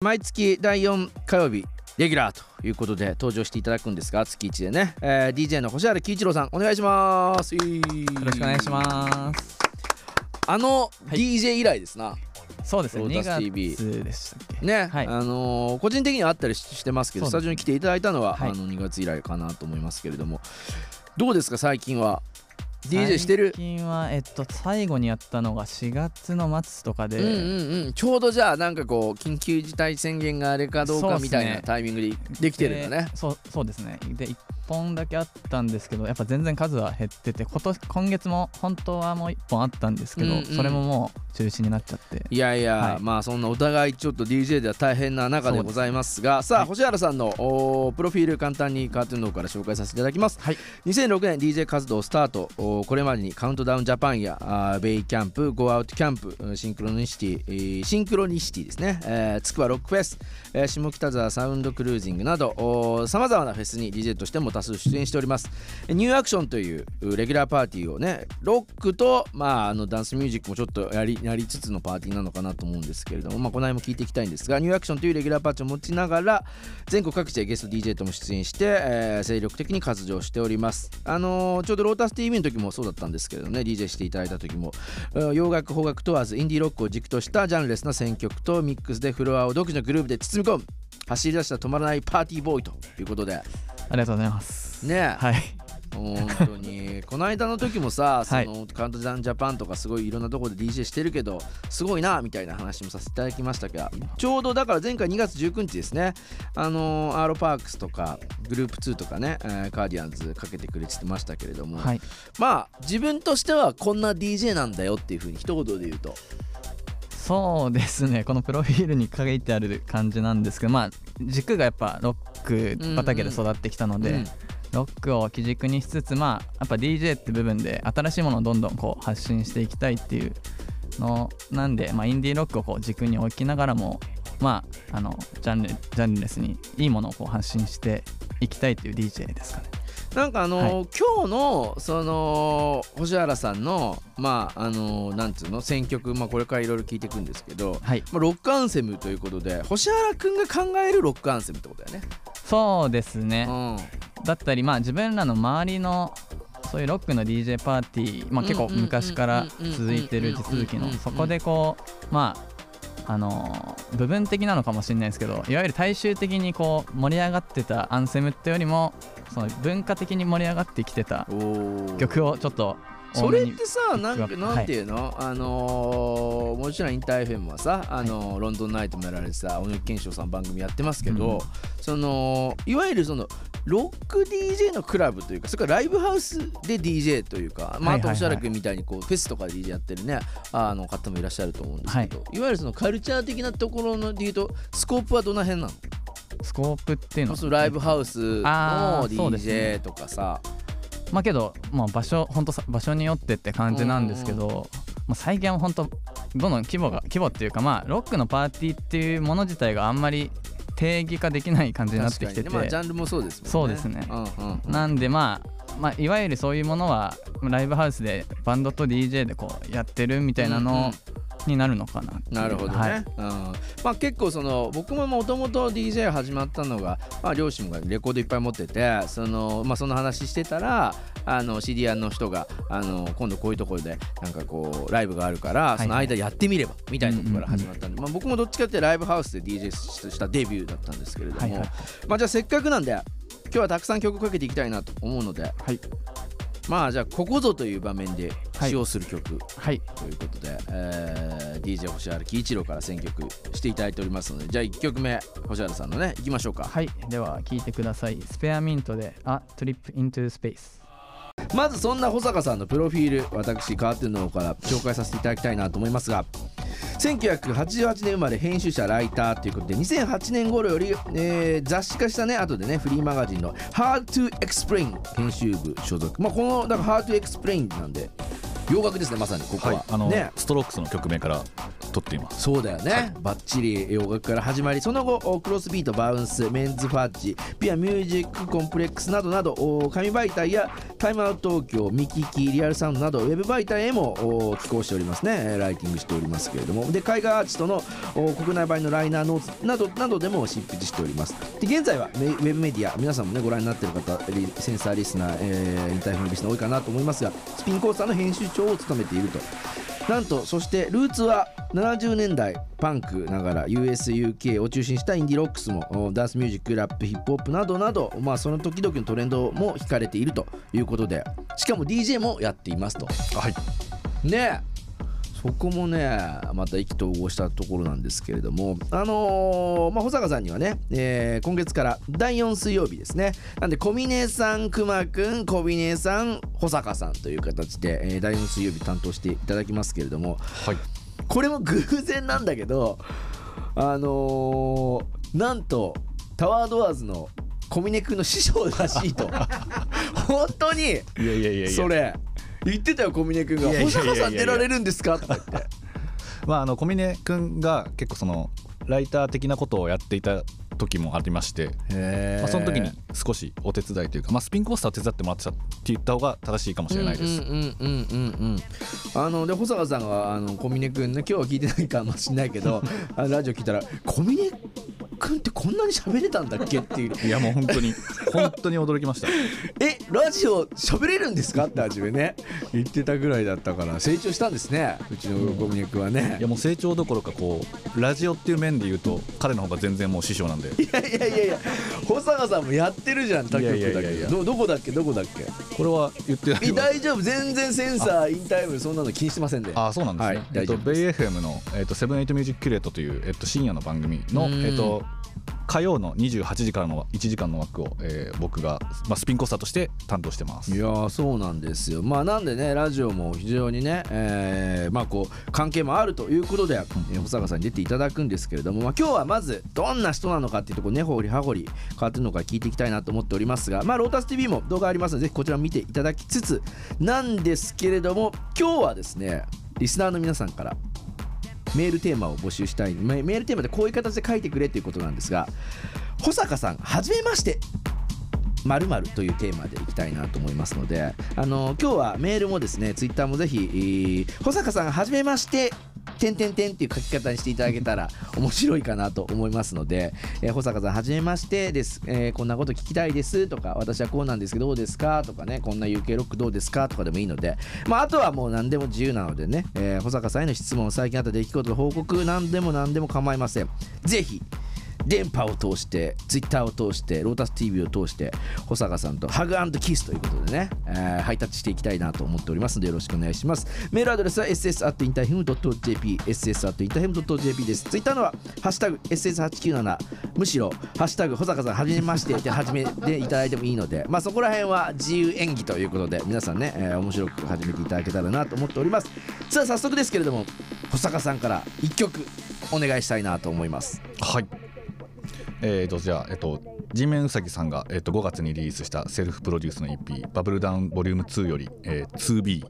毎月第4火曜日レギュラーということで登場していただくんですが月1でね、えー、DJ の星原喜一郎さんお願いします。よろしくお願いします。あの DJ 以来ですな、そうですね。ロータス2 TV 月でしたっけ。ね、はい。あのー個人的にはあったりししてますけどスそうですタジオに来ていただいたのは、はい。あの2月以来かなと思いますけれども。どうですか最近は？DJ してる？最近はえっと最後にやったのが4月の末とかで、うんうんうん。ちょうどじゃあなんかこう緊急事態宣言があれかどうかみたいなタイミングでできてるんだね。でそうそうですね。で1本だけあったんですけどやっぱ全然数は減ってて今年今月も本当はもう1本あったんですけど、うんうん。それももう中止になっちゃって。いやいや、はい。まあそんなお互いちょっと DJ では大変な中でございますがさあ、はい。星原さんのプロフィール簡単にカートゥーンの方から紹介させていただきます、はい。2006年 DJ 活動スタート。これまでにカウントダウンジャパンやあーベイキャンプゴーアウトキャンプうんシンクロニシティ、えーシンクロニシティですね、えー、つくばロックフェス、えー下北沢サウンドクルージングなどさまざまなフェスに DJ としても多数出演しております。ニューアクションというレギュラーパーティーをねロックと、まあ、あのダンスミュージックもちょっとやりやりつつのパーティーなのかなと思うんですけれども、まあ、この辺も聞いていきたいんですがニューアクションというレギュラーパーティーを持ちながら全国各地でゲスト DJ とも出演して、えー精力的に活動しております。あのーちょうどロータス TV の時もそうだったんですけれどね DJ していただいた時も洋楽邦楽問わずインディーロックを軸としたジャンルレスな選曲とミックスでフロアを独自のグループで包み込む。走り出した止まらないパーティーボーイということでありがとうございます。ね。はい。本当に。この間の時もさそはい。の、カウントダウンジャパンとかすごいいろんなところで DJ してるけどすごいなみたいな話もさせていただきましたがちょうどだから前回2月19日ですね。あのーアーロパークスとかグループ2とかね、えーカーディアンズかけてくれてましたけれども、はい。まあ自分としてはこんな DJ なんだよっていうふうに一言で言うとそうですね。このプロフィールに書いてある感じなんですけどまあ軸がやっぱロック畑で育ってきたので、うん。ロックを基軸にしつつまあやっぱ DJ って部分で新しいものをどんどんこう発信していきたいっていうのなんで、まあ、インディーロックをこう軸に置きながらもまああのジャンルジャンルレスにいいものをこう発信していきたいっていう DJ ですかねなんかあのーは今日のその星原さんのまああのーなんつうの選曲、まあ、これからいろいろ聞いていくんですけど、はい。まあ、ロックアンセムということで星原くんが考えるロックアンセムってことだよね。そうですね。うん。だったりまあ自分らの周りのそういうロックの DJ パーティー、まあ、結構昔から続いてる地続きのそこでこうまああのー部分的なのかもしれないですけどいわゆる大衆的にこう盛り上がってたアンセムってよりもその文化的に盛り上がってきてた曲をちょっとそれってさなんなんていうの、あのーもちろんインター FM はさ、あのーロンドンナイトもやられてた小野健翔さん番組やってますけど、うんそのいわゆるそのロック DJ のクラブというかそれからライブハウスで DJ というか、まあ、あとはい。はいはい星原君みたいにこうフェスとかで DJ やってるねあの方もいらっしゃると思うんですけど、い、わゆるそのカルチャー的なところのでいうとスコープはどの辺なの？スコープっていうのそのライブハウスの DJ ね。とかさ、まあけど、まあ、場所本当場所によってって感じなんですけど、まあ、最近は本当どんどん規模が規模っていうかまあロックのパーティーっていうもの自体があんまり定義化できない感じになってきてて、まあ、ジャンルもそうですもんね。そうですね。うんうんうん。なんでまあまあいわゆるそういうものはライブハウスでバンドと DJ でこうやってるみたいなうんうん。のになるのかななるほどね、はい。うん。まあ、結構その僕ももともと DJ 始まったのが、まあ、両親がレコードいっぱい持っててその,、まあ、その話してたらあの知り合いの人があの今度こういうところでなんかこうライブがあるからいその間やってみればみたいなところから始まったんで、まあ、僕もどっちかってライブハウスで DJ したデビューだったんですけれども、はいはい。まあ、じゃあせっかくなんで今日はたくさん曲かけていきたいなと思うのではいまあじゃあここぞという場面で使用する曲、はい。ということで、えー DJ 星原喜一郎から選曲していただいておりますのでじゃあ1曲目星原さんのねいきましょうか、はい。では聴いてください。スペアミントで「A Trip into Space」まずそんな保坂さんのプロフィール私カートゥーンの方から紹介させていただきたいなと思いますが1988年生まれ編集者ライターということで2008年頃より、えー雑誌化したね後でねフリーマガジンの「Hard to Explain」編集部所属。まあこのだから「Hard to Explain」なんで洋楽ですねまさにここは、はい、あの、ね。ストロークスの曲名から取撮っています。そうだよね、はい、バッチリ洋楽から始まりその後クロスビートバウンスメンズファッジピアミュージックコンプレックスなどなど紙媒体やタイムアウト東京ミキキリアルサウンドなどウェブ媒体へも寄稿しておりますね。ライティングしておりますけれども。で海外アーティストの国内版のライナーノーツなどなどでも執筆しております。で現在はウェブメディア皆さんもねご覧になっている方センサーリスナー、えー、インターフォンリスナー多いかなと思いますがスピンコースターの編集長を務めているとなんとそしてルーツは70年代パンクながら USUK を中心したインディロックスもダンスミュージックラップヒップホップなどなど、まあ、その時々のトレンドも引かれているということでしかも DJ もやっていますと。はいねそこもねまた意気投合したところなんですけれどもあのー、まあ、保坂さんにはね、えー、今月から第4水曜日ですね。なんで小峰さんくまくん小峰さん保坂さんという形で、えー、第4水曜日担当していただきますけれども、はい、これも偶然なんだけどあのー、なんとタワードアーズの小峰君の師匠らしいと。本当にいやいやいやいや。それ言ってたよ小峰君が「保坂さん出られるんですか?」とか言って。まあ、あの小峰君が結構そのライター的なことをやっていた時もありまして、まあ、その時に少しお手伝いというか、まあ、スピンコースターを手伝ってもらってたって言った方が正しいかもしれないです。あので保坂さんがあの小峰君ね今日は聞いてないかもしれないけど ラジオ聞いたら小峰君ってこんなに喋れたんだっけっていう。いやもう本当に 本当に驚きました。えラジオ喋れるんですか？って初めね。言ってたぐらいだったから。成長したんですね。うちの小峰君はね。いやもう成長どころかこうラジオっていう面で言うと彼の方が全然もう師匠なんで。いやいやいやいや。保坂さんもやってるじゃん他局だけどどこだっけ？どこだっけ？これは言ってない大丈夫？全然センサーインタイムそんなの気にしてませんで。あそうなんですね、はい、えっと、ベイ FM の、えっと、セブンエイトミュージックキュレートという、えっと、深夜の番組の、えっと、火曜の28時からの1時間の枠を、えー、僕が、まあ、スピンコースターとして担当してます。いやそうなんですよ。まあなんでねラジオも非常にね、えー、まあこう関係もあるということで、うん、保坂さんに出ていただくんですけれども、まあ、今日はまずどんな人なのかっていうところねほりはほり変わってるのか聞いていきたいなと思っておりますがまあロータス TV も動画ありますのでぜひこちら見ていただきつつなんですけれども今日はですねリスナーの皆さんからメールテーマを募集したい。メールテーマでこういう形で書いてくれということなんですが保坂さんはじめまして。まるというテーマでいきたいなと思いますのであの今日はメールもですねツイッターもぜひ保坂さんはじめまして。点点点っていう書き方にしていただけたら 面白いかなと思いますので、えー、保坂さんはじめまして。です、えー、こんなこと聞きたいですとか私はこうなんですけどどうですか？とかねこんな UK ロックどうですか？とかでもいいのでまああとはもう何でも自由なのでね、えー、保坂さんへの質問最近あった出来事の報告何でも何でも構いません。ぜひ電波を通してツイッターを通してロータス TV を通して保坂さんとハグキスということでね、えー、ハイタッチしていきたいなと思っておりますのでよろしくお願いします。メールアドレスは ss.interhim.jp ss.interhim.jp です。ツイッターのはハッシュタグ ss897 むしろハッシュタグ保坂さんはじめましてって始めていただいてもいいのでまあそこら辺は自由演技ということで皆さんね、えー、面白く始めていただけたらなと思っております。さあ早速ですけれども保坂さんから1曲お願いしたいなと思います。はい。えーと、じゃあ、えっと、人面うさぎさんが、えっと、5月にリリースしたセルフプロデュースの EP「バブルダウンボリューム2より、えー、2B